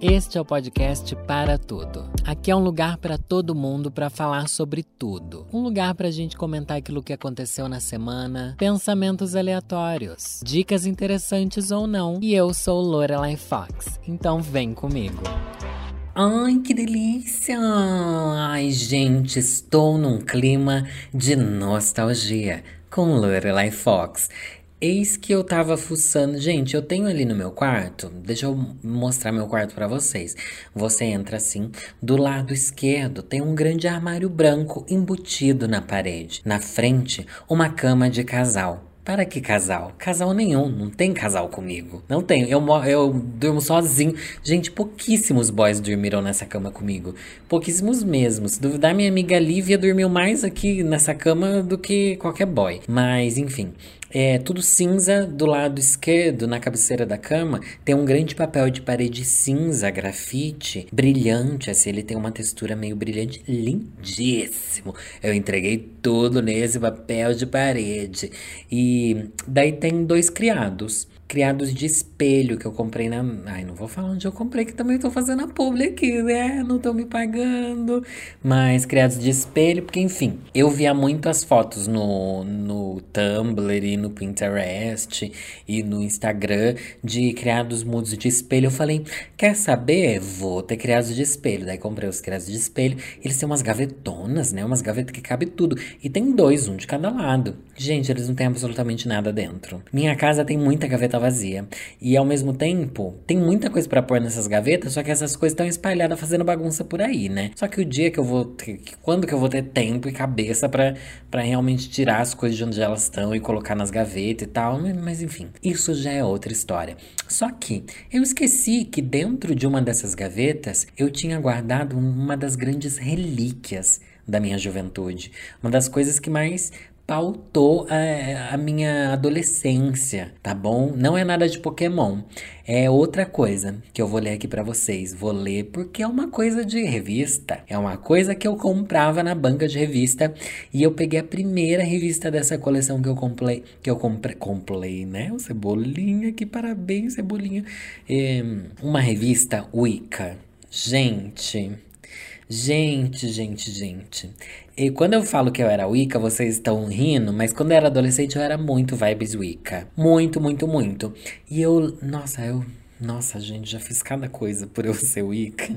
Este é o podcast Para Tudo. Aqui é um lugar para todo mundo para falar sobre tudo. Um lugar para a gente comentar aquilo que aconteceu na semana, pensamentos aleatórios, dicas interessantes ou não. E eu sou Lorelai Fox, então vem comigo. Ai, que delícia! Ai, gente, estou num clima de nostalgia com Lorelai Fox. Eis que eu tava fuçando. Gente, eu tenho ali no meu quarto. Deixa eu mostrar meu quarto para vocês. Você entra assim, do lado esquerdo tem um grande armário branco embutido na parede. Na frente, uma cama de casal. Para que casal? Casal nenhum, não tem casal comigo. Não tenho. Eu, eu durmo sozinho. Gente, pouquíssimos boys dormiram nessa cama comigo. Pouquíssimos mesmos. Se duvidar, minha amiga Lívia dormiu mais aqui nessa cama do que qualquer boy. Mas, enfim. É tudo cinza do lado esquerdo, na cabeceira da cama, tem um grande papel de parede cinza, grafite, brilhante, assim, ele tem uma textura meio brilhante, lindíssimo. Eu entreguei tudo nesse papel de parede. E daí tem dois criados criados de espelho que eu comprei na. Ai, não vou falar onde eu comprei, que também tô fazendo a publi aqui, né? Não tô me pagando. Mas criados de espelho, porque enfim, eu via muitas fotos no, no Tumblr e no Pinterest e no Instagram de criados mudos de espelho. Eu falei, quer saber? Vou ter criados de espelho. Daí comprei os criados de espelho. Eles têm umas gavetonas, né? Umas gavetas que cabe tudo. E tem dois, um de cada lado. Gente, eles não têm absolutamente nada dentro. Minha casa tem muita gaveta vazia. E ao mesmo tempo, tem muita coisa para pôr nessas gavetas, só que essas coisas estão espalhadas fazendo bagunça por aí, né? Só que o dia que eu vou ter, quando que eu vou ter tempo e cabeça para realmente tirar as coisas de onde elas estão e colocar nas gavetas e tal, mas enfim, isso já é outra história. Só que eu esqueci que dentro de uma dessas gavetas eu tinha guardado uma das grandes relíquias da minha juventude. Uma das coisas que mais pautou a, a, minha adolescência, tá bom? Não é nada de Pokémon. É outra coisa que eu vou ler aqui para vocês. Vou ler porque é uma coisa de revista. É uma coisa que eu comprava na banca de revista e eu peguei a primeira revista dessa coleção que eu comprei, que eu comprei, comprei, né? O Cebolinha, que parabéns, Cebolinha. É, uma revista Wicca. Gente, Gente, gente, gente. E quando eu falo que eu era Wicca, vocês estão rindo, mas quando eu era adolescente eu era muito vibes Wicca. Muito, muito, muito. E eu, nossa, eu nossa, gente, já fiz cada coisa por eu ser Wicca.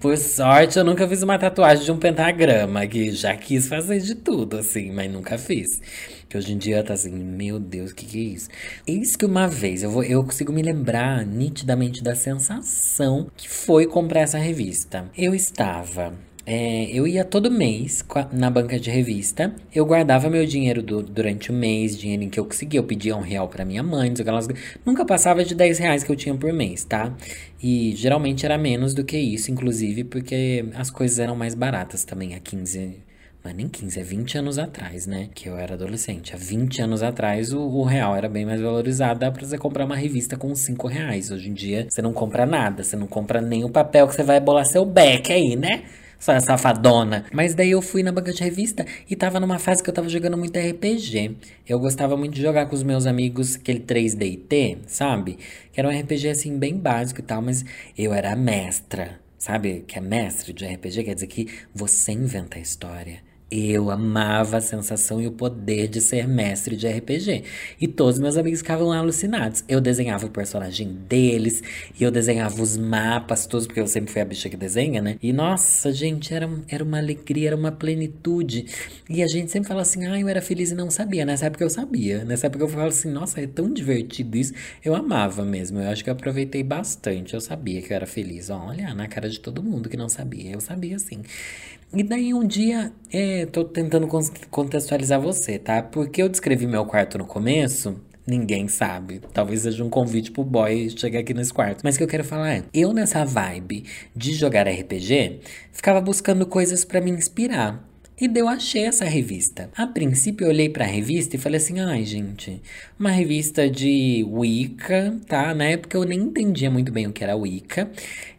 Por sorte, eu nunca fiz uma tatuagem de um pentagrama, que já quis fazer de tudo, assim, mas nunca fiz. Que hoje em dia tá assim, meu Deus, o que, que é isso? Eis que uma vez eu, vou, eu consigo me lembrar nitidamente da sensação que foi comprar essa revista. Eu estava é, eu ia todo mês na banca de revista. Eu guardava meu dinheiro do, durante o mês, dinheiro em que eu conseguia. Eu pedia um real para minha mãe, nunca passava de 10 reais que eu tinha por mês, tá? E geralmente era menos do que isso, inclusive, porque as coisas eram mais baratas também há 15 mas nem 15, é 20 anos atrás, né? Que eu era adolescente. Há 20 anos atrás, o, o, real era bem mais valorizado. Dá pra você comprar uma revista com 5 reais. Hoje em dia, você não compra nada. Você não compra nem o papel que você vai bolar seu back aí, né? Essa safadona. Mas daí eu fui na banca de revista e tava numa fase que eu tava jogando muito RPG. Eu gostava muito de jogar com os meus amigos aquele 3DT, sabe? Que era um RPG assim bem básico e tal, mas eu era mestra. Sabe que é mestre de RPG? Quer dizer que você inventa a história. Eu amava a sensação e o poder de ser mestre de RPG. E todos meus amigos ficavam alucinados. Eu desenhava o personagem deles, e eu desenhava os mapas todos, porque eu sempre fui a bicha que desenha, né? E nossa, gente, era, era uma alegria, era uma plenitude. E a gente sempre fala assim, ah, eu era feliz e não sabia. Nessa época eu sabia. Nessa época eu falo assim, nossa, é tão divertido isso. Eu amava mesmo. Eu acho que eu aproveitei bastante. Eu sabia que eu era feliz. Olha, na cara de todo mundo que não sabia. Eu sabia sim. E daí um dia, é, tô tentando contextualizar você, tá? Porque eu descrevi meu quarto no começo, Ninguém sabe. Talvez seja um convite pro boy chegar aqui nesse quarto. Mas o que eu quero falar é: eu nessa vibe de jogar RPG, ficava buscando coisas para me inspirar. E daí eu achei essa revista. A princípio eu olhei pra revista e falei assim: ai, gente, uma revista de Wicca, tá? Na época eu nem entendia muito bem o que era Wicca.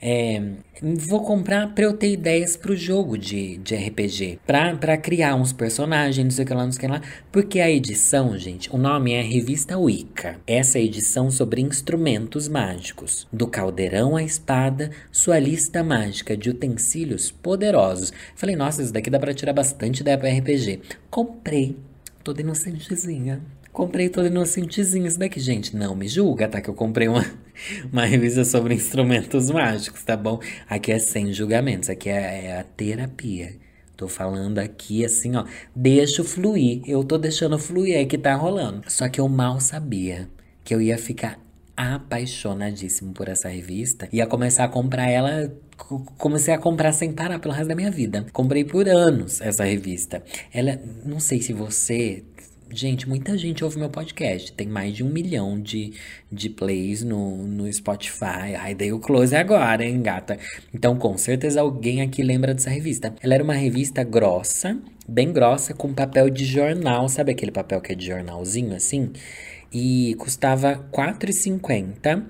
É, vou comprar pra eu ter ideias pro jogo de, de RPG. Pra criar uns personagens, não sei o que lá, não sei o que lá. Porque a edição, gente, o nome é Revista Wicca. Essa é a edição sobre instrumentos mágicos. Do caldeirão à espada, sua lista mágica de utensílios poderosos. Falei, nossa, isso daqui dá pra tirar bastante ideia pra RPG. Comprei. Toda inocentezinha. Comprei toda inocentezinha isso daqui, gente. Não me julga, tá? Que eu comprei uma, uma revista sobre instrumentos mágicos, tá bom? Aqui é sem julgamentos, aqui é, é a terapia. Tô falando aqui assim, ó. Deixo fluir. Eu tô deixando fluir, é que tá rolando. Só que eu mal sabia que eu ia ficar apaixonadíssimo por essa revista. Ia começar a comprar ela comecei a comprar sem parar pelo resto da minha vida. Comprei por anos essa revista. Ela, não sei se você Gente, muita gente ouve meu podcast. Tem mais de um milhão de, de plays no, no Spotify. Ai, dei o close agora, hein, gata? Então, com certeza alguém aqui lembra dessa revista. Ela era uma revista grossa, bem grossa, com papel de jornal. Sabe aquele papel que é de jornalzinho, assim? E custava R$4,50.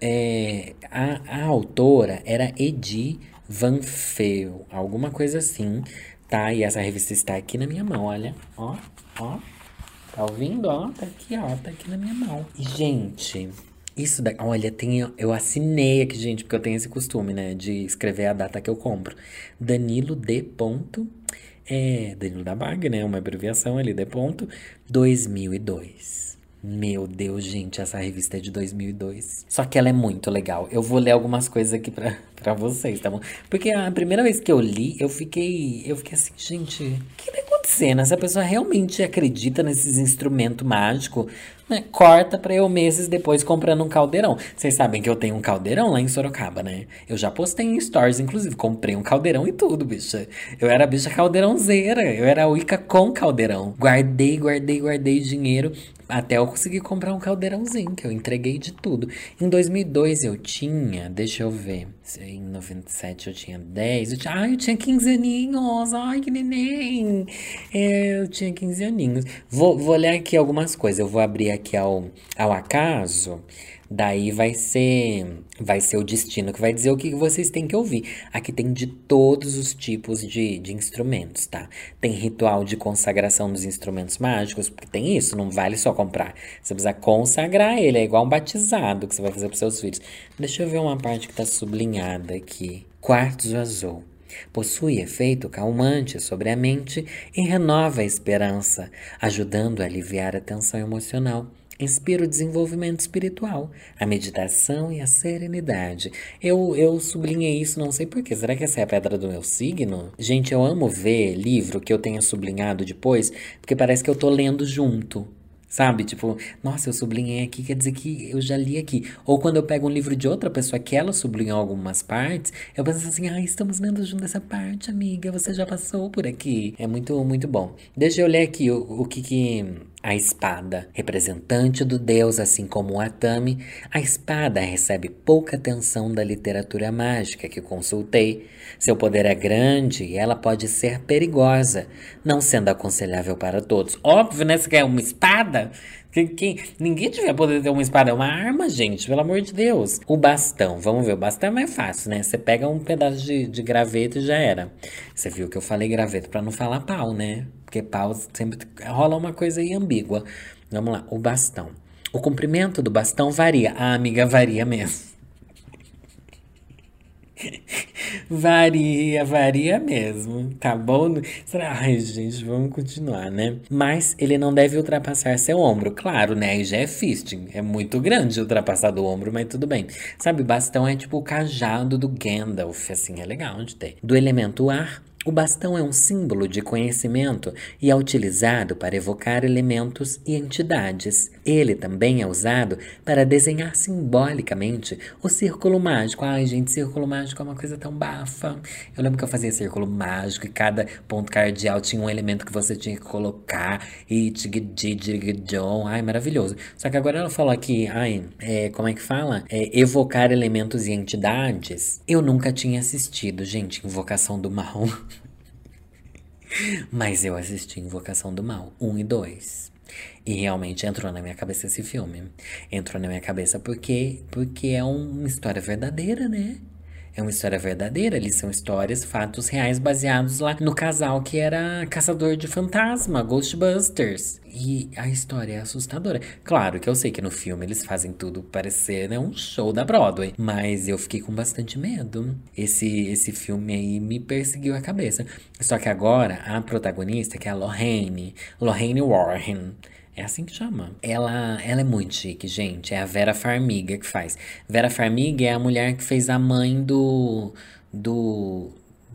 É, a, a autora era Edi Van Feel, alguma coisa assim, tá? E essa revista está aqui na minha mão, olha. Ó, ó. Tá ouvindo? Ó, tá aqui, ó, tá aqui na minha mão. E, gente, isso daqui. Olha, tem, eu assinei aqui, gente, porque eu tenho esse costume, né, de escrever a data que eu compro. Danilo D. Ponto, é, Danilo da Bag, né, uma abreviação ali, D. Ponto, 2002. Meu Deus, gente, essa revista é de 2002. Só que ela é muito legal. Eu vou ler algumas coisas aqui pra, vocês, tá bom? Porque a primeira vez que eu li, eu fiquei. Eu fiquei assim, gente, o que tá acontecendo? Essa pessoa realmente acredita nesses instrumentos mágicos? Né? Corta pra eu meses depois comprando um caldeirão. Vocês sabem que eu tenho um caldeirão lá em Sorocaba, né? Eu já postei em stories, inclusive, comprei um caldeirão e tudo, bicha. Eu era bicha caldeirãozeira. Eu era Wicca com caldeirão. Guardei, guardei, guardei dinheiro até eu conseguir comprar um caldeirãozinho, que eu entreguei de tudo. Em 2002 eu tinha, deixa eu ver, em 97 eu tinha 10, eu tinha, ai, eu tinha 15 aninhos, ai, que neném. É, eu tinha 15 aninhos. Vou, vou ler aqui algumas coisas, eu vou abrir aqui ao, ao acaso. Daí vai ser vai ser o destino que vai dizer o que vocês têm que ouvir. Aqui tem de todos os tipos de, de instrumentos, tá? Tem ritual de consagração dos instrumentos mágicos, porque tem isso, não vale só comprar. Você precisa consagrar ele, é igual um batizado que você vai fazer para seus filhos. Deixa eu ver uma parte que tá sublinhada aqui. Quartzo azul. Possui efeito calmante sobre a mente e renova a esperança, ajudando a aliviar a tensão emocional inspira o desenvolvimento espiritual, a meditação e a serenidade. Eu, eu sublinhei isso, não sei porquê. Será que essa é a pedra do meu signo? Gente, eu amo ver livro que eu tenha sublinhado depois, porque parece que eu tô lendo junto. Sabe? Tipo, nossa, eu sublinhei aqui, quer dizer que eu já li aqui. Ou quando eu pego um livro de outra pessoa que ela sublinhou algumas partes, eu penso assim, ah, estamos lendo junto essa parte, amiga, você já passou por aqui. É muito, muito bom. Deixa eu ler aqui o, o que que a espada, representante do deus, assim como o Atami, a espada recebe pouca atenção da literatura mágica que consultei. Seu poder é grande e ela pode ser perigosa, não sendo aconselhável para todos. Óbvio, né? Você quer uma espada? Quem, ninguém devia poder ter uma espada, é uma arma, gente, pelo amor de Deus. O bastão, vamos ver, o bastão é mais fácil, né? Você pega um pedaço de, de graveto e já era. Você viu que eu falei graveto para não falar pau, né? Porque pau sempre rola uma coisa aí ambígua. Vamos lá, o bastão. O comprimento do bastão varia. Ah, amiga, varia mesmo. varia, varia mesmo, tá bom? Ai, gente, vamos continuar, né? Mas ele não deve ultrapassar seu ombro. Claro, né? Aí já é fisting. É muito grande ultrapassar do ombro, mas tudo bem. Sabe, bastão é tipo o cajado do Gandalf, assim, é legal de ter. Do elemento ar, o bastão é um símbolo de conhecimento e é utilizado para evocar elementos e entidades. Ele também é usado para desenhar simbolicamente o círculo mágico. Ai, gente, círculo mágico é uma coisa tão bafa. Eu lembro que eu fazia círculo mágico e cada ponto cardeal tinha um elemento que você tinha que colocar e tigididididon. Ai, maravilhoso. Só que agora ela falou aqui, ai, é, como é que fala? É, evocar elementos e entidades. Eu nunca tinha assistido, gente, Invocação do Mal. Mas eu assisti Invocação do Mal, 1 um e 2. E realmente entrou na minha cabeça esse filme. Entrou na minha cabeça porque, porque é uma história verdadeira, né? É uma história verdadeira, eles são histórias, fatos reais baseados lá no casal que era caçador de fantasma, Ghostbusters. E a história é assustadora. Claro que eu sei que no filme eles fazem tudo parecer né, um show da Broadway, mas eu fiquei com bastante medo. Esse, esse filme aí me perseguiu a cabeça. Só que agora a protagonista, que é a Lorraine, Lorraine Warren, é assim que chama. Ela, ela é muito chique, gente. É a Vera Farmiga que faz. Vera Farmiga é a mulher que fez a mãe do. Do.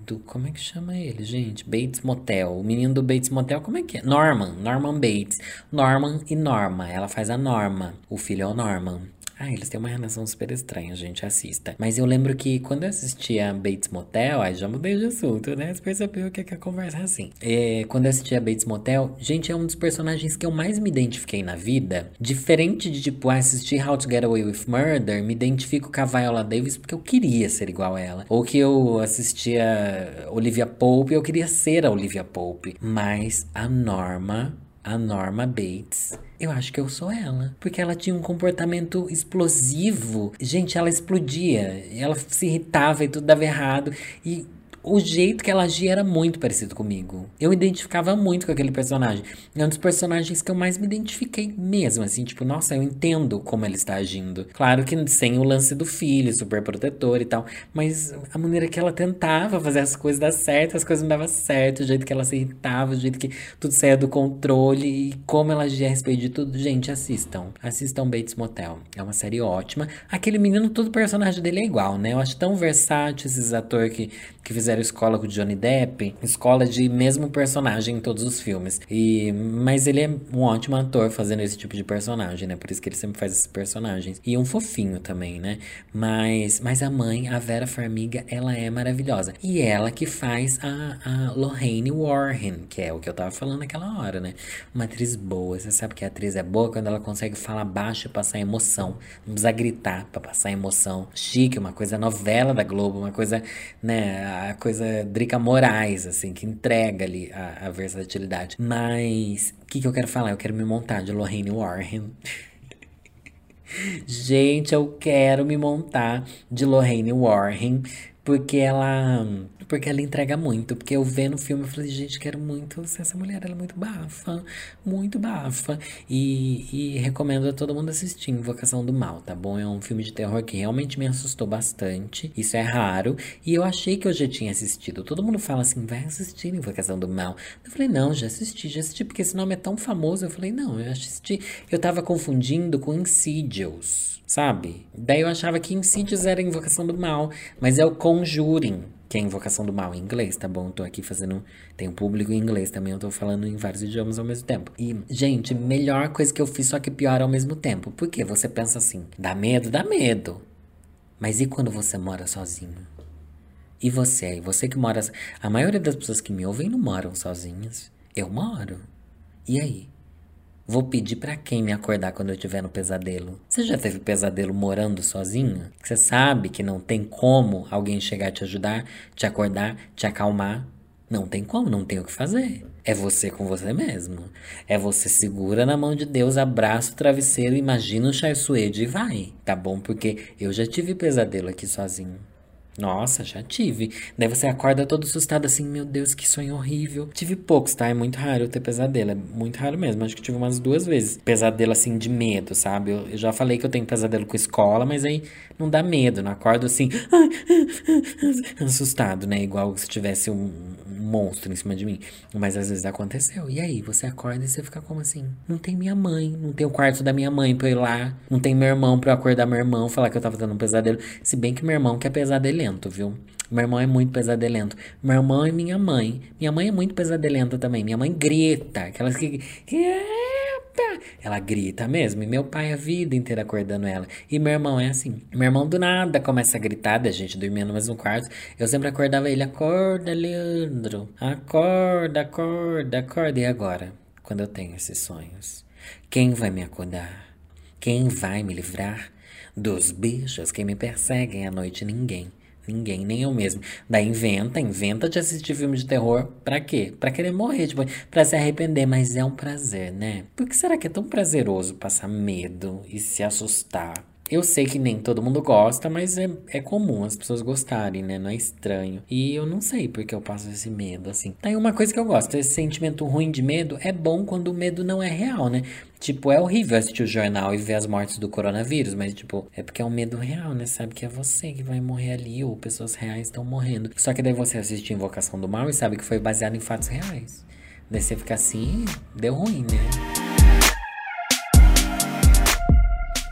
Do. Como é que chama ele, gente? Bates Motel. O menino do Bates Motel, como é que é? Norman. Norman Bates. Norman e Norma. Ela faz a Norma. O filho é o Norman. Ah, eles têm uma relação super estranha, gente, assista. Mas eu lembro que quando eu assistia Bates Motel, aí já mudei de assunto, né? Você percebeu que, é que a conversa é assim. É, quando eu assistia Bates Motel, gente, é um dos personagens que eu mais me identifiquei na vida. Diferente de, tipo, assistir How to Get Away with Murder, me identifico com a Viola Davis porque eu queria ser igual a ela. Ou que eu assistia Olivia Pope, eu queria ser a Olivia Pope. Mas a Norma a Norma Bates. Eu acho que eu sou ela. Porque ela tinha um comportamento explosivo. Gente, ela explodia. Ela se irritava e tudo dava errado. E o jeito que ela agia era muito parecido comigo. Eu identificava muito com aquele personagem. É um dos personagens que eu mais me identifiquei mesmo, assim, tipo, nossa, eu entendo como ele está agindo. Claro que sem o lance do filho, super protetor e tal, mas a maneira que ela tentava fazer as coisas dar certo, as coisas não davam certo, o jeito que ela se irritava, o jeito que tudo saía do controle e como ela agia a respeito de tudo. Gente, assistam. Assistam Bates Motel. É uma série ótima. Aquele menino, todo personagem dele é igual, né? Eu acho tão versátil esses atores que, que fizeram fizeram escola com o Johnny Depp, escola de mesmo personagem em todos os filmes. E mas ele é um ótimo ator fazendo esse tipo de personagem, né? Por isso que ele sempre faz esses personagens. E um fofinho também, né? Mas mas a mãe, a Vera Farmiga, ela é maravilhosa. E ela que faz a, a Lorraine Warren, que é o que eu tava falando naquela hora, né? Uma atriz boa. Você sabe que a atriz é boa quando ela consegue falar baixo e passar emoção. Não precisa gritar para passar emoção. Chique, uma coisa novela da Globo, uma coisa, né? Coisa Drica Moraes, assim, que entrega ali a, a versatilidade. Mas, o que, que eu quero falar? Eu quero me montar de Lorraine Warren. Gente, eu quero me montar de Lorraine Warren, porque ela porque ela entrega muito. Porque eu vendo o filme, eu falei, gente, quero muito ser essa mulher. Ela é muito bafa. Muito bafa. E, e recomendo a todo mundo assistir Invocação do Mal, tá bom? É um filme de terror que realmente me assustou bastante. Isso é raro. E eu achei que eu já tinha assistido. Todo mundo fala assim, vai assistir Invocação do Mal. Eu falei, não, já assisti, já assisti, porque esse nome é tão famoso. Eu falei, não, eu assisti. Eu tava confundindo com Insidious, sabe? Daí eu achava que Insidious era Invocação do Mal, mas é o Conjuring que é Invocação do Mal em inglês, tá bom? Tô aqui fazendo. Tem um público em inglês também, eu tô falando em vários idiomas ao mesmo tempo. E, gente, melhor coisa que eu fiz, só que pior ao mesmo tempo. Porque você pensa assim: dá medo? Dá medo. Mas e quando você mora sozinho? E você? Você que mora. A maioria das pessoas que me ouvem não moram sozinhas. Eu moro. E aí? Vou pedir para quem me acordar quando eu estiver no pesadelo. Você já teve pesadelo morando sozinho? Você sabe que não tem como alguém chegar te ajudar, te acordar, te acalmar? Não tem como, não tem o que fazer. É você com você mesmo. É você segura na mão de Deus, abraça o travesseiro, imagina o chai suede e vai. Tá bom? Porque eu já tive pesadelo aqui sozinho. Nossa, já tive. Daí você acorda todo assustado assim, meu Deus, que sonho horrível. Tive poucos, tá? É muito raro eu ter pesadelo. É muito raro mesmo. Acho que tive umas duas vezes. Pesadelo assim de medo, sabe? Eu, eu já falei que eu tenho pesadelo com escola, mas aí não dá medo. Não acordo assim, assustado, né? Igual se tivesse um, um monstro em cima de mim. Mas às vezes aconteceu. E aí, você acorda e você fica como assim? Não tem minha mãe, não tem o quarto da minha mãe pra eu ir lá. Não tem meu irmão pra eu acordar meu irmão, falar que eu tava tendo um pesadelo. Se bem que meu irmão quer pesadelo pesadelento, viu? Meu irmão é muito pesadelento. Meu irmão e minha mãe. Minha mãe é muito pesadelenta também. Minha mãe grita. Aquelas que. Eita! Ela grita mesmo. E meu pai a vida inteira acordando ela. E meu irmão é assim. Meu irmão do nada começa a gritar, da gente dormindo no mesmo quarto. Eu sempre acordava ele: Acorda, Leandro. Acorda, acorda, acorda. E agora? Quando eu tenho esses sonhos? Quem vai me acordar? Quem vai me livrar? Dos bichos que me perseguem à noite ninguém Ninguém, nem eu mesmo. Daí inventa, inventa de assistir filme de terror. Pra quê? Pra querer morrer, tipo, pra se arrepender. Mas é um prazer, né? Por que será que é tão prazeroso passar medo e se assustar? Eu sei que nem todo mundo gosta, mas é, é comum as pessoas gostarem, né? Não é estranho. E eu não sei porque eu passo esse medo, assim. Tem uma coisa que eu gosto: esse sentimento ruim de medo é bom quando o medo não é real, né? Tipo, é horrível assistir o jornal e ver as mortes do coronavírus, mas, tipo, é porque é um medo real, né? Sabe que é você que vai morrer ali, ou pessoas reais estão morrendo. Só que daí você assiste Invocação do Mal e sabe que foi baseado em fatos reais. Daí você fica assim, deu ruim, né?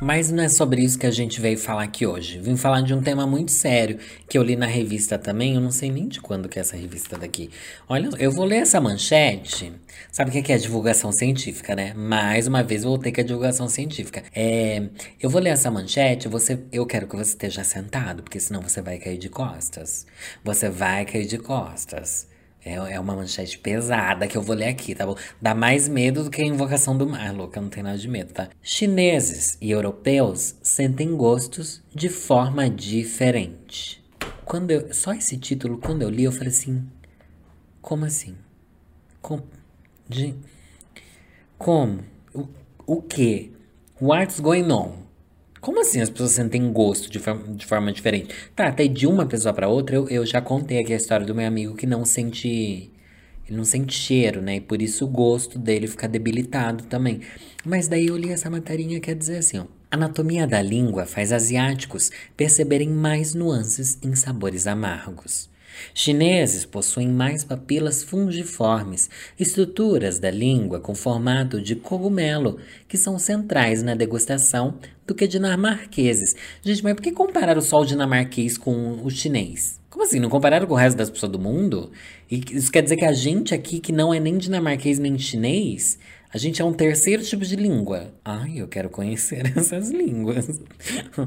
Mas não é sobre isso que a gente veio falar aqui hoje. Vim falar de um tema muito sério que eu li na revista também. Eu não sei nem de quando que é essa revista daqui. Olha, eu vou ler essa manchete. Sabe o que é divulgação científica, né? Mais uma vez ter que a divulgação científica. É, eu vou ler essa manchete. Você, eu quero que você esteja sentado, porque senão você vai cair de costas. Você vai cair de costas. É, é uma manchete pesada que eu vou ler aqui, tá bom? Dá mais medo do que a invocação do mar, louca, não tem nada de medo, tá? Chineses e europeus sentem gostos de forma diferente. Quando eu, só esse título, quando eu li, eu falei assim: como assim? Com, de, como? O, o que? What's going on? Como assim as pessoas sentem gosto de, forma, de forma diferente? Tá, até de uma pessoa para outra, eu, eu já contei aqui a história do meu amigo que não sente. Ele não sente cheiro, né? E por isso o gosto dele fica debilitado também. Mas daí eu li essa materinha que quer dizer assim, ó. Anatomia da língua faz asiáticos perceberem mais nuances em sabores amargos. Chineses possuem mais papilas fungiformes, estruturas da língua com formato de cogumelo, que são centrais na degustação, do que dinamarqueses. Gente, mas por que comparar o sol dinamarquês com o chinês? Como assim? Não compararam com o resto das pessoas do mundo? E isso quer dizer que a gente aqui, que não é nem dinamarquês nem chinês, a gente é um terceiro tipo de língua. Ai, eu quero conhecer essas línguas.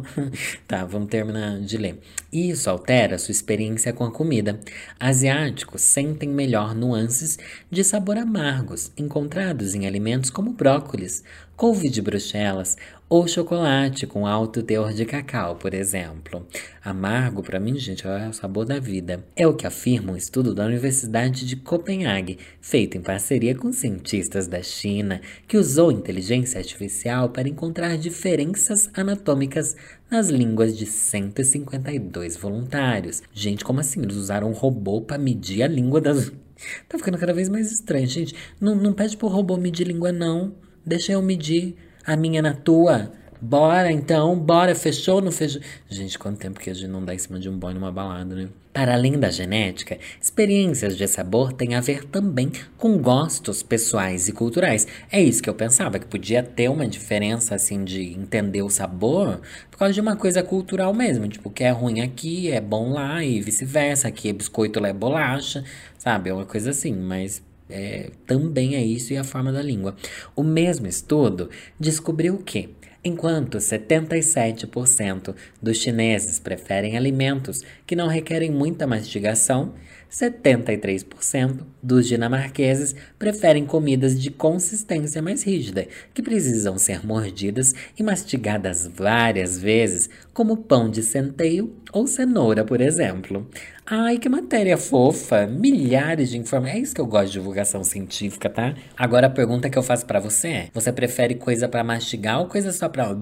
tá, vamos terminar de ler. Isso altera sua experiência com a comida. Asiáticos sentem melhor nuances de sabor amargos encontrados em alimentos como brócolis, couve de bruxelas ou chocolate com alto teor de cacau, por exemplo. Amargo, para mim, gente, é o sabor da vida. É o que afirma um estudo da Universidade de Copenhague, feito em parceria com cientistas da China, que usou inteligência artificial para encontrar diferenças anatômicas nas línguas de 152 voluntários. Gente, como assim? Eles usaram um robô para medir a língua das. Tá ficando cada vez mais estranho, gente. Não, não pede pro robô medir língua, não. Deixa eu medir a minha na tua. Bora então, bora, fechou, não fechou? Gente, quanto tempo que a gente não dá em cima de um boy numa balada, né? Para além da genética, experiências de sabor têm a ver também com gostos pessoais e culturais. É isso que eu pensava, que podia ter uma diferença, assim, de entender o sabor por causa de uma coisa cultural mesmo. Tipo, que é ruim aqui, é bom lá e vice-versa. Aqui é biscoito, lá é bolacha, sabe? É uma coisa assim, mas é, também é isso e a forma da língua. O mesmo estudo descobriu que, enquanto 77% dos chineses preferem alimentos que não requerem muita mastigação, 73% dos dinamarqueses preferem comidas de consistência mais rígida, que precisam ser mordidas e mastigadas várias vezes, como pão de centeio ou cenoura, por exemplo. Ai, que matéria fofa! Milhares de informações. É isso que eu gosto de divulgação científica, tá? Agora a pergunta que eu faço para você é: você prefere coisa para mastigar ou coisa só pra.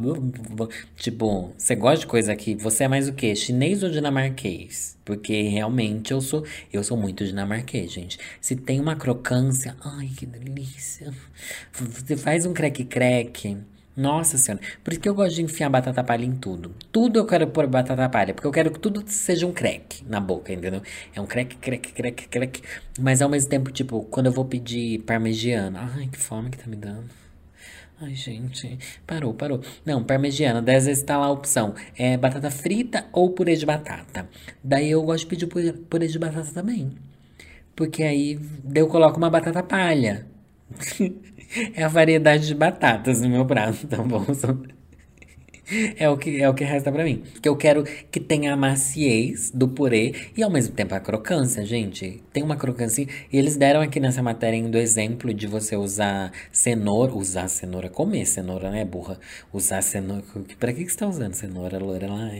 Tipo, você gosta de coisa que. Você é mais o quê? Chinês ou dinamarquês? Porque realmente eu sou. Eu sou muito dinamarquês, gente. Se tem uma crocância. Ai, que delícia! Você faz um crack-crack nossa senhora. Por isso que eu gosto de enfiar batata palha em tudo. Tudo eu quero pôr batata palha, porque eu quero que tudo seja um crack na boca, entendeu? É um crack, crack, crack, crack. Mas ao mesmo tempo, tipo, quando eu vou pedir parmegiana. Ai, que fome que tá me dando. Ai, gente, parou, parou. Não, parmegiana, 10 vezes tá lá a opção. É batata frita ou purê de batata. Daí eu gosto de pedir purê de batata também. Porque aí eu coloco uma batata palha. É a variedade de batatas no meu prato, tá bom? É o que, é o que resta para mim. Que eu quero que tenha a maciez do purê e ao mesmo tempo a crocância, gente. Tem uma crocância. E eles deram aqui nessa matéria do exemplo de você usar cenoura. Usar cenoura, comer cenoura, né, burra? Usar cenoura. Pra que, que você tá usando cenoura, lá?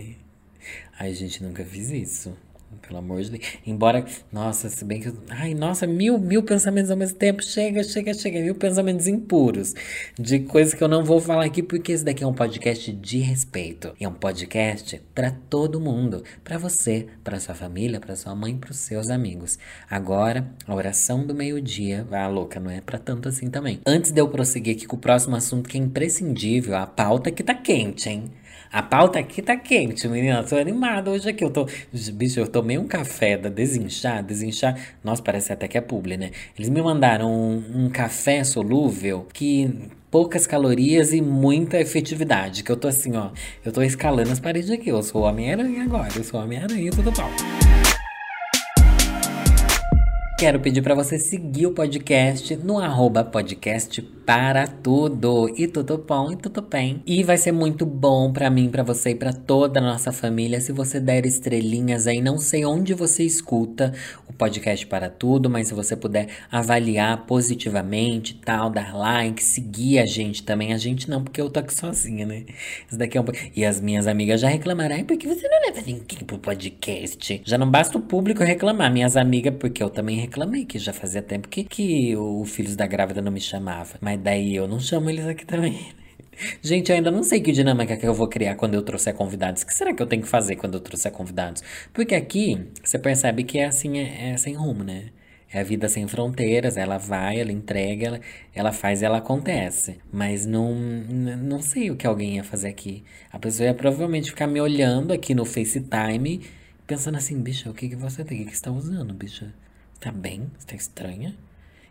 Ai, gente, nunca fiz isso. Pelo amor de Deus. Embora, nossa, se bem que. Ai, nossa, mil, mil pensamentos ao mesmo tempo. Chega, chega, chega. Mil pensamentos impuros. De coisas que eu não vou falar aqui, porque esse daqui é um podcast de respeito. É um podcast para todo mundo. para você, para sua família, para sua mãe, para os seus amigos. Agora, a oração do meio-dia. Ah, louca, não é para tanto assim também. Antes de eu prosseguir aqui com o próximo assunto que é imprescindível, a pauta que tá quente, hein? A pauta aqui tá quente, menina. Tô animada hoje aqui. Eu tô. Bicho, eu tomei um café da Desinchar. Desinchar. Nossa, parece até que é publi, né? Eles me mandaram um, um café solúvel que poucas calorias e muita efetividade. Que eu tô assim, ó. Eu tô escalando as paredes aqui. Eu sou Homem-Aranha agora. Eu sou Homem-Aranha, tudo bom. Quero pedir para você seguir o podcast no arroba podcast para tudo. E tudo bom e tudo bem. E vai ser muito bom para mim, para você e para toda a nossa família se você der estrelinhas aí. Não sei onde você escuta o podcast para tudo, mas se você puder avaliar positivamente tal, dar like, seguir a gente também. A gente não, porque eu tô aqui sozinha, né? Isso daqui é um E as minhas amigas já reclamaram. Ai, por que você não leva ninguém pro podcast? Já não basta o público reclamar. Minhas amigas, porque eu também reclamei que já fazia tempo que, que o Filhos da Grávida não me chamava. Mas daí eu não chamo eles aqui também. Gente, eu ainda não sei que dinâmica que eu vou criar quando eu trouxer convidados. O que será que eu tenho que fazer quando eu trouxer convidados? Porque aqui você percebe que é assim, é, é sem rumo, né? É a vida sem fronteiras, ela vai, ela entrega, ela, ela faz e ela acontece. Mas não, não sei o que alguém ia fazer aqui. A pessoa ia provavelmente ficar me olhando aqui no FaceTime, pensando assim, bicha, o que, que você tem? O que, que você está usando, bicha? Tá bem? Está estranha?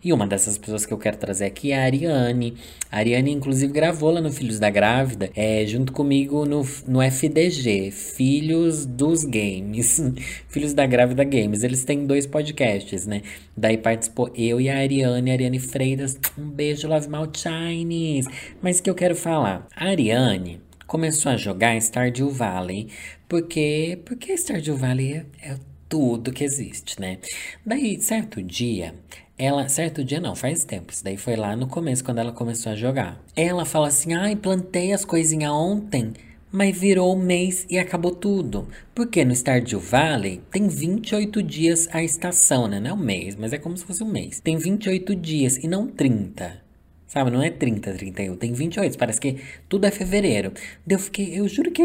E uma dessas pessoas que eu quero trazer aqui é a Ariane. A Ariane, inclusive, gravou lá no Filhos da Grávida, é, junto comigo no, no FDG, Filhos dos Games. Filhos da Grávida Games. Eles têm dois podcasts, né? Daí participou eu e a Ariane, a Ariane Freitas. Um beijo, Love Mal Chinese. Mas o que eu quero falar? A Ariane começou a jogar Stardew Valley. Porque, porque Stardew Valley é, é tudo que existe, né? Daí, certo dia, ela, certo dia não, faz tempo, isso daí foi lá no começo, quando ela começou a jogar. Ela fala assim, ai, plantei as coisinhas ontem, mas virou mês e acabou tudo. Porque no Stardew Valley tem 28 dias a estação, né? Não é um mês, mas é como se fosse um mês. Tem 28 dias e não 30. Sabe, não é 30, 31, tem 28, parece que tudo é fevereiro. Daí eu fiquei, eu juro que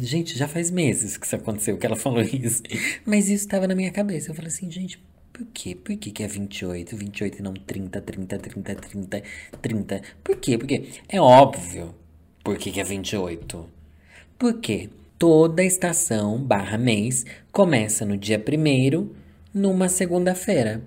gente, já faz meses que isso aconteceu, que ela falou isso. Mas isso estava na minha cabeça. Eu falei assim, gente, por quê? Por que, que é 28, 28 e não 30, 30, 30, 30, 30? Por quê? Porque é óbvio por que, que é 28. Porque toda estação barra mês começa no dia primeiro numa segunda-feira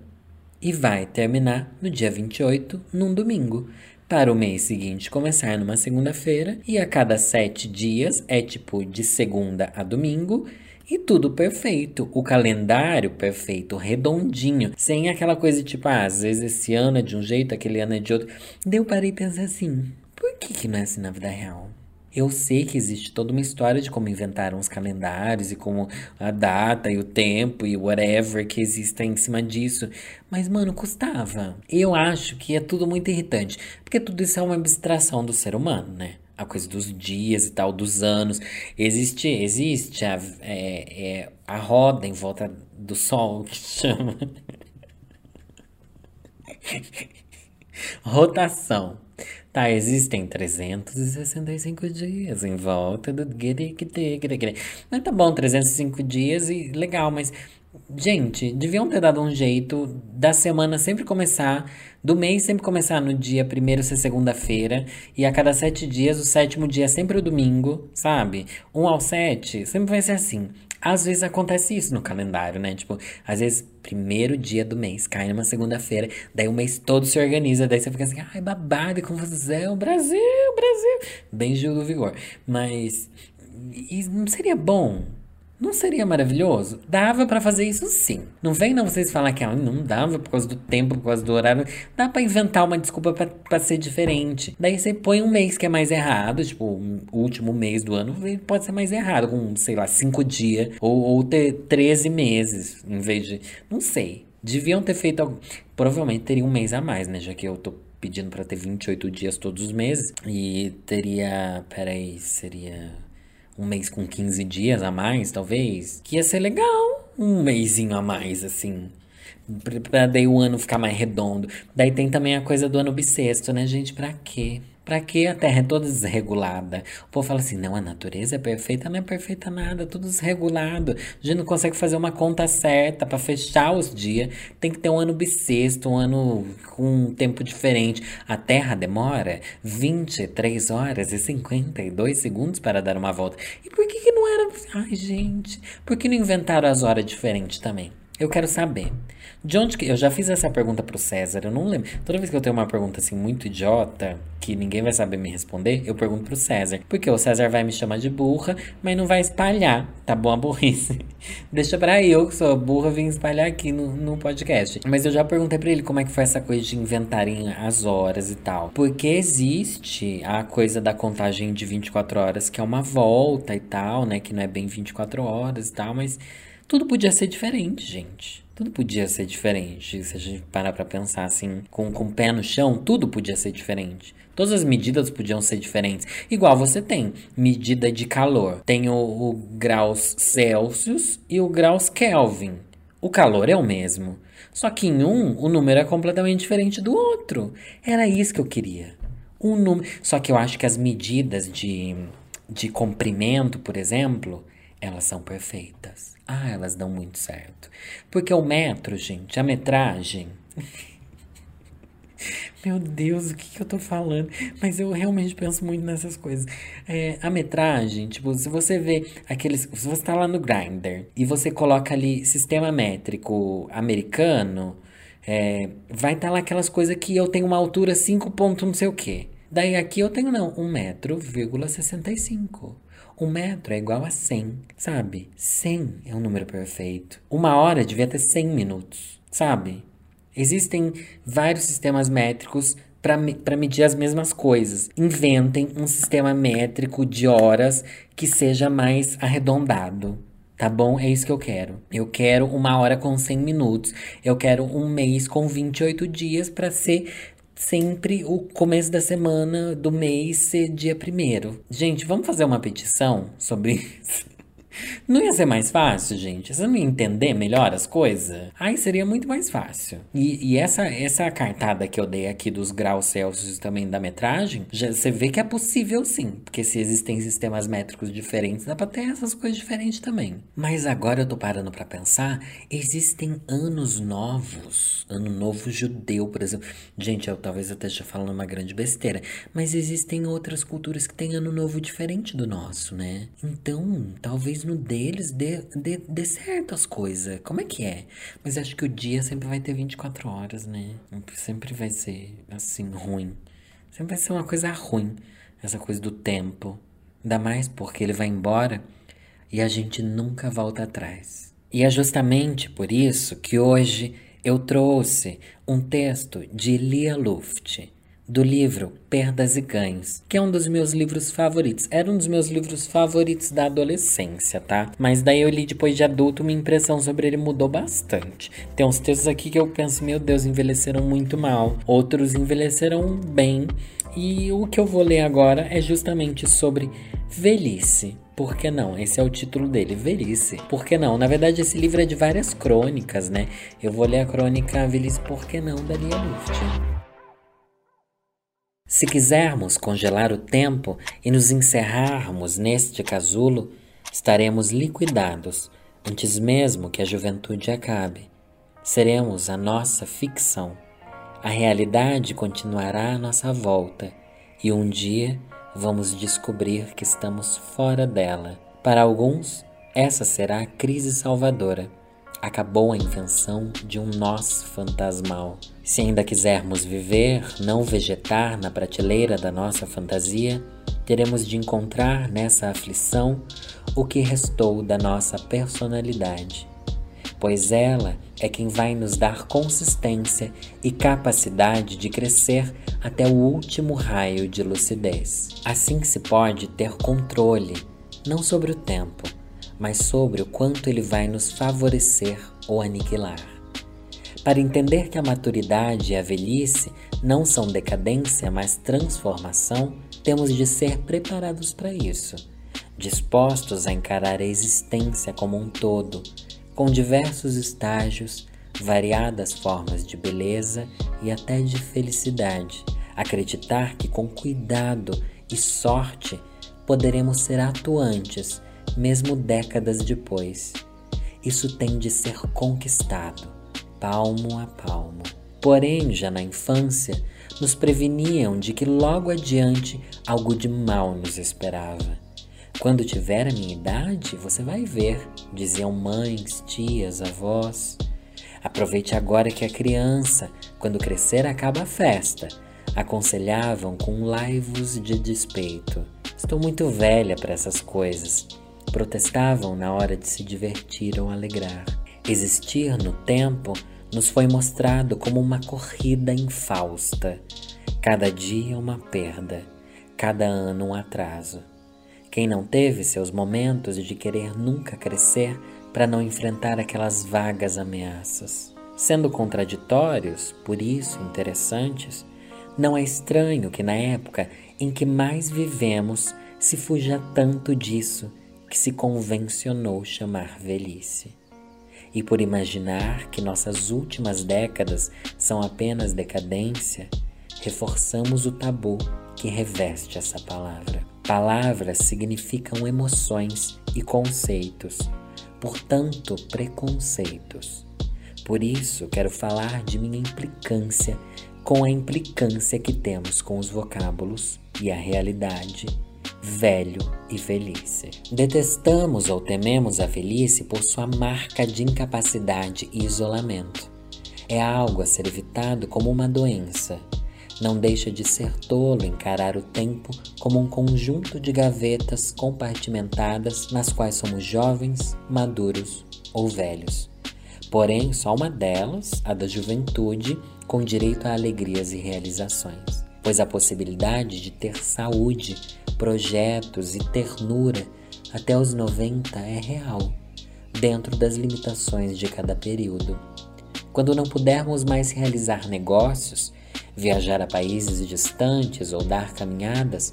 e vai terminar no dia 28, num domingo. Para o mês seguinte começar numa segunda-feira, e a cada sete dias é tipo de segunda a domingo, e tudo perfeito. O calendário perfeito, redondinho. Sem aquela coisa tipo, ah, às vezes esse ano é de um jeito, aquele ano é de outro. Daí eu parei e pensei assim: por que, que não é assim na vida real? Eu sei que existe toda uma história de como inventaram os calendários e como a data e o tempo e whatever que exista em cima disso. Mas, mano, custava. Eu acho que é tudo muito irritante. Porque tudo isso é uma abstração do ser humano, né? A coisa dos dias e tal, dos anos. Existe, existe a, é, é, a roda em volta do sol, que chama. Rotação. Tá, existem 365 dias em volta do Mas tá bom, 305 dias e legal, mas gente, deviam ter dado um jeito da semana sempre começar, do mês sempre começar no dia primeiro ser segunda-feira, e a cada sete dias, o sétimo dia é sempre o domingo, sabe? Um ao sete, sempre vai ser assim. Às vezes acontece isso no calendário, né? Tipo, às vezes, primeiro dia do mês cai numa segunda-feira, daí o mês todo se organiza, daí você fica assim, ai, babado, confusão, Brasil, Brasil. Bem Gil do Vigor. Mas, não seria bom não seria maravilhoso? Dava para fazer isso sim. Não vem não vocês falar que ah, não dava por causa do tempo, por causa do horário. Dá para inventar uma desculpa para ser diferente. Daí você põe um mês que é mais errado, tipo, o último mês do ano pode ser mais errado, com, sei lá, cinco dias. Ou, ou ter 13 meses, em vez de. Não sei. Deviam ter feito. Provavelmente teria um mês a mais, né? Já que eu tô pedindo para ter 28 dias todos os meses. E teria. Peraí, seria um mês com 15 dias a mais, talvez, que ia ser legal. Um mêsinho a mais, assim. Pra daí o ano ficar mais redondo. Daí tem também a coisa do ano bissexto, né, gente? Pra quê? Pra que a Terra é toda desregulada? O povo fala assim: não, a natureza é perfeita, não é perfeita nada, tudo desregulado. A gente não consegue fazer uma conta certa para fechar os dias. Tem que ter um ano bissexto, um ano com um tempo diferente. A Terra demora 23 horas e 52 segundos para dar uma volta. E por que, que não era. Ai, gente, por que não inventaram as horas diferentes também? Eu quero saber. De onde que. Eu já fiz essa pergunta pro César, eu não lembro. Toda vez que eu tenho uma pergunta assim muito idiota, que ninguém vai saber me responder, eu pergunto pro César. Porque o César vai me chamar de burra, mas não vai espalhar, tá bom? A burrice. Deixa pra eu, que sou burra, vir espalhar aqui no, no podcast. Mas eu já perguntei pra ele como é que foi essa coisa de inventarem as horas e tal. Porque existe a coisa da contagem de 24 horas, que é uma volta e tal, né? Que não é bem 24 horas e tal, mas tudo podia ser diferente, gente. Tudo podia ser diferente. Se a gente parar pra pensar assim, com, com o pé no chão, tudo podia ser diferente. Todas as medidas podiam ser diferentes. Igual você tem medida de calor. Tem o, o graus Celsius e o graus Kelvin. O calor é o mesmo. Só que em um, o número é completamente diferente do outro. Era isso que eu queria. Um número. Só que eu acho que as medidas de, de comprimento, por exemplo, elas são perfeitas. Ah, elas dão muito certo. Porque o metro, gente, a metragem. Meu Deus, o que, que eu tô falando? Mas eu realmente penso muito nessas coisas. É, a metragem, tipo, se você vê aqueles. Se você tá lá no Grindr e você coloca ali sistema métrico americano, é, vai estar tá lá aquelas coisas que eu tenho uma altura 5 ponto não sei o quê. Daí aqui eu tenho, não, 1 metro, 65. Um metro é igual a 100, sabe? 100 é um número perfeito. Uma hora devia ter 100 minutos, sabe? Existem vários sistemas métricos para medir as mesmas coisas. Inventem um sistema métrico de horas que seja mais arredondado. Tá bom? É isso que eu quero. Eu quero uma hora com 100 minutos. Eu quero um mês com 28 dias para ser sempre o começo da semana do mês ser dia primeiro. Gente, vamos fazer uma petição sobre isso? Não ia ser mais fácil, gente? Você não ia entender melhor as coisas? Aí seria muito mais fácil. E, e, essa, essa cartada que eu dei aqui dos graus Celsius também da metragem, já, você vê que é possível sim. Porque se existem sistemas métricos diferentes, dá pra ter essas coisas diferentes também. Mas agora eu tô parando para pensar, existem anos novos. Ano novo judeu, por exemplo. Gente, eu talvez eu esteja falando uma grande besteira. Mas existem outras culturas que têm ano novo diferente do nosso, né? Então, talvez no deles dê, dê, dê certo as coisas. Como é que é? Mas acho que o dia sempre vai ter 24 horas, né? Sempre vai ser assim, ruim. Sempre vai ser uma coisa ruim, essa coisa do tempo. Ainda mais porque ele vai embora e a gente nunca volta atrás. E é justamente por isso que hoje eu trouxe um texto de Lia Luft do livro Perdas e Ganhos, que é um dos meus livros favoritos. Era um dos meus livros favoritos da adolescência, tá? Mas daí eu li depois de adulto, minha impressão sobre ele mudou bastante. Tem uns textos aqui que eu penso, meu Deus, envelheceram muito mal. Outros envelheceram bem. E o que eu vou ler agora é justamente sobre velhice. Por que não? Esse é o título dele, Velhice. Por que não? Na verdade, esse livro é de várias crônicas, né? Eu vou ler a crônica Velhice Por que não, da Lia Luft. Se quisermos congelar o tempo e nos encerrarmos neste casulo, estaremos liquidados antes mesmo que a juventude acabe. Seremos a nossa ficção. A realidade continuará à nossa volta e um dia vamos descobrir que estamos fora dela. Para alguns, essa será a crise salvadora. Acabou a invenção de um nós fantasmal. Se ainda quisermos viver, não vegetar na prateleira da nossa fantasia, teremos de encontrar nessa aflição o que restou da nossa personalidade, pois ela é quem vai nos dar consistência e capacidade de crescer até o último raio de lucidez. Assim se pode ter controle, não sobre o tempo, mas sobre o quanto ele vai nos favorecer ou aniquilar. Para entender que a maturidade e a velhice não são decadência, mas transformação, temos de ser preparados para isso. dispostos a encarar a existência como um todo, com diversos estágios, variadas formas de beleza e até de felicidade. Acreditar que com cuidado e sorte poderemos ser atuantes, mesmo décadas depois. Isso tem de ser conquistado, palmo a palmo. Porém, já na infância, nos preveniam de que logo adiante algo de mal nos esperava. Quando tiver a minha idade, você vai ver, diziam mães, tias, avós. Aproveite agora que é criança, quando crescer acaba a festa. Aconselhavam com laivos de despeito. Estou muito velha para essas coisas. Protestavam na hora de se divertir ou alegrar. Existir no tempo nos foi mostrado como uma corrida infausta. Cada dia uma perda, cada ano um atraso. Quem não teve seus momentos de querer nunca crescer para não enfrentar aquelas vagas ameaças? Sendo contraditórios, por isso interessantes, não é estranho que na época em que mais vivemos se fuja tanto disso que se convencionou chamar velhice. E por imaginar que nossas últimas décadas são apenas decadência, reforçamos o tabu que reveste essa palavra. Palavras significam emoções e conceitos, portanto, preconceitos. Por isso, quero falar de minha implicância com a implicância que temos com os vocábulos e a realidade, velho e velhice. Detestamos ou tememos a velhice por sua marca de incapacidade e isolamento. É algo a ser evitado como uma doença não deixa de ser tolo encarar o tempo como um conjunto de gavetas compartimentadas nas quais somos jovens, maduros ou velhos. Porém, só uma delas, a da juventude, com direito a alegrias e realizações, pois a possibilidade de ter saúde, projetos e ternura até os 90 é real, dentro das limitações de cada período. Quando não pudermos mais realizar negócios, viajar a países distantes ou dar caminhadas,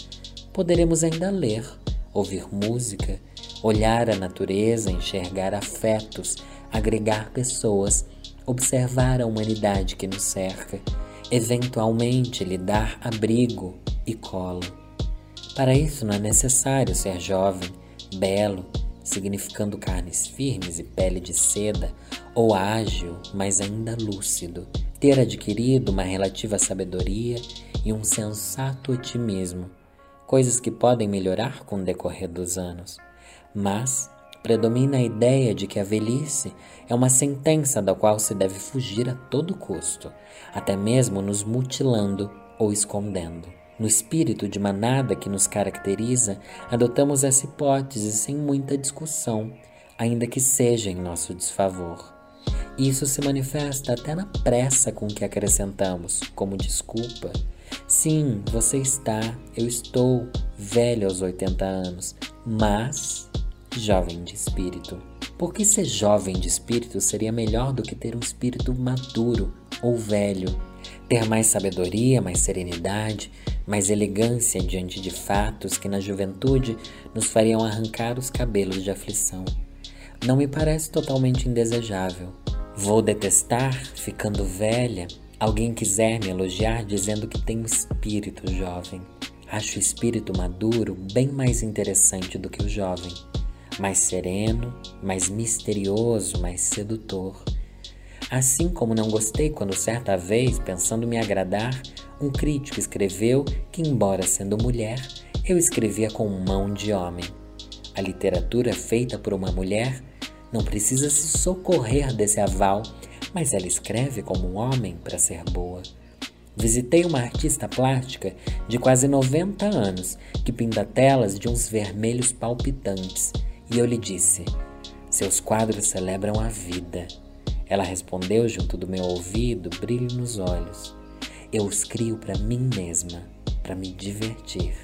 poderemos ainda ler, ouvir música, olhar a natureza, enxergar afetos, agregar pessoas, observar a humanidade que nos cerca, eventualmente lhe dar abrigo e colo. Para isso não é necessário ser jovem, belo, significando carnes firmes e pele de seda, ou ágil, mas ainda lúcido ter adquirido uma relativa sabedoria e um sensato otimismo, coisas que podem melhorar com o decorrer dos anos. Mas predomina a ideia de que a velhice é uma sentença da qual se deve fugir a todo custo, até mesmo nos mutilando ou escondendo. No espírito de manada que nos caracteriza, adotamos essa hipótese sem muita discussão, ainda que seja em nosso desfavor. Isso se manifesta até na pressa com que acrescentamos, como desculpa. Sim, você está, eu estou velho aos 80 anos, mas jovem de espírito. Por que ser jovem de espírito seria melhor do que ter um espírito maduro ou velho? Ter mais sabedoria, mais serenidade, mais elegância diante de fatos que na juventude nos fariam arrancar os cabelos de aflição. Não me parece totalmente indesejável. Vou detestar, ficando velha, alguém quiser me elogiar dizendo que tenho espírito jovem. Acho o espírito maduro bem mais interessante do que o jovem, mais sereno, mais misterioso, mais sedutor. Assim como não gostei quando certa vez, pensando me agradar, um crítico escreveu que, embora sendo mulher, eu escrevia com mão de homem. A literatura feita por uma mulher não precisa se socorrer desse aval, mas ela escreve como um homem para ser boa. Visitei uma artista plástica de quase 90 anos que pinta telas de uns vermelhos palpitantes e eu lhe disse: Seus quadros celebram a vida. Ela respondeu junto do meu ouvido, brilho nos olhos. Eu os crio para mim mesma, para me divertir.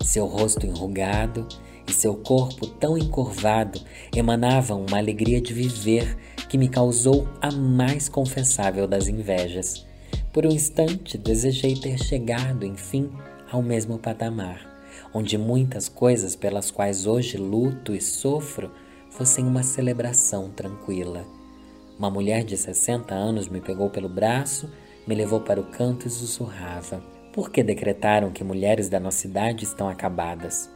Seu rosto enrugado e seu corpo tão encurvado emanavam uma alegria de viver que me causou a mais confessável das invejas. Por um instante desejei ter chegado, enfim, ao mesmo patamar, onde muitas coisas pelas quais hoje luto e sofro fossem uma celebração tranquila. Uma mulher de 60 anos me pegou pelo braço, me levou para o canto e sussurrava: Por que decretaram que mulheres da nossa idade estão acabadas?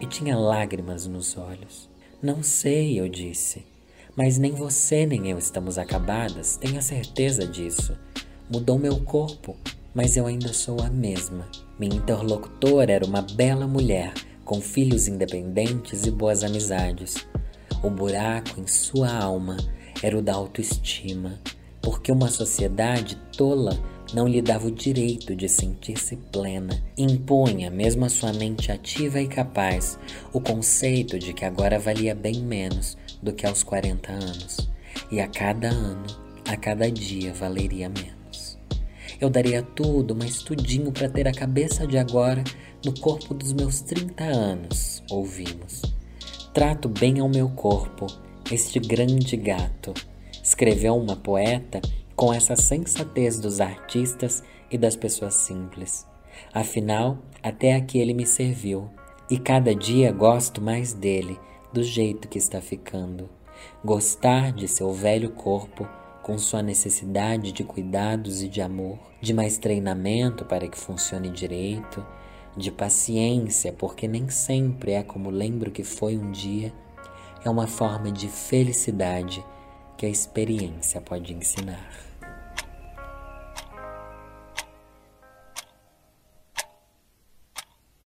E tinha lágrimas nos olhos. Não sei, eu disse. Mas nem você nem eu estamos acabadas, tenha certeza disso. Mudou meu corpo, mas eu ainda sou a mesma. Minha interlocutora era uma bela mulher, com filhos independentes e boas amizades. O buraco em sua alma era o da autoestima, porque uma sociedade tola não lhe dava o direito de sentir-se plena. Impunha, mesmo a sua mente ativa e capaz, o conceito de que agora valia bem menos do que aos 40 anos, e a cada ano, a cada dia valeria menos. Eu daria tudo, mas tudinho para ter a cabeça de agora no corpo dos meus 30 anos, ouvimos. Trato bem ao meu corpo este grande gato, escreveu uma poeta com essa sensatez dos artistas e das pessoas simples. Afinal, até aqui ele me serviu, e cada dia gosto mais dele, do jeito que está ficando. Gostar de seu velho corpo, com sua necessidade de cuidados e de amor, de mais treinamento para que funcione direito, de paciência, porque nem sempre é como lembro que foi um dia, é uma forma de felicidade que a experiência pode ensinar.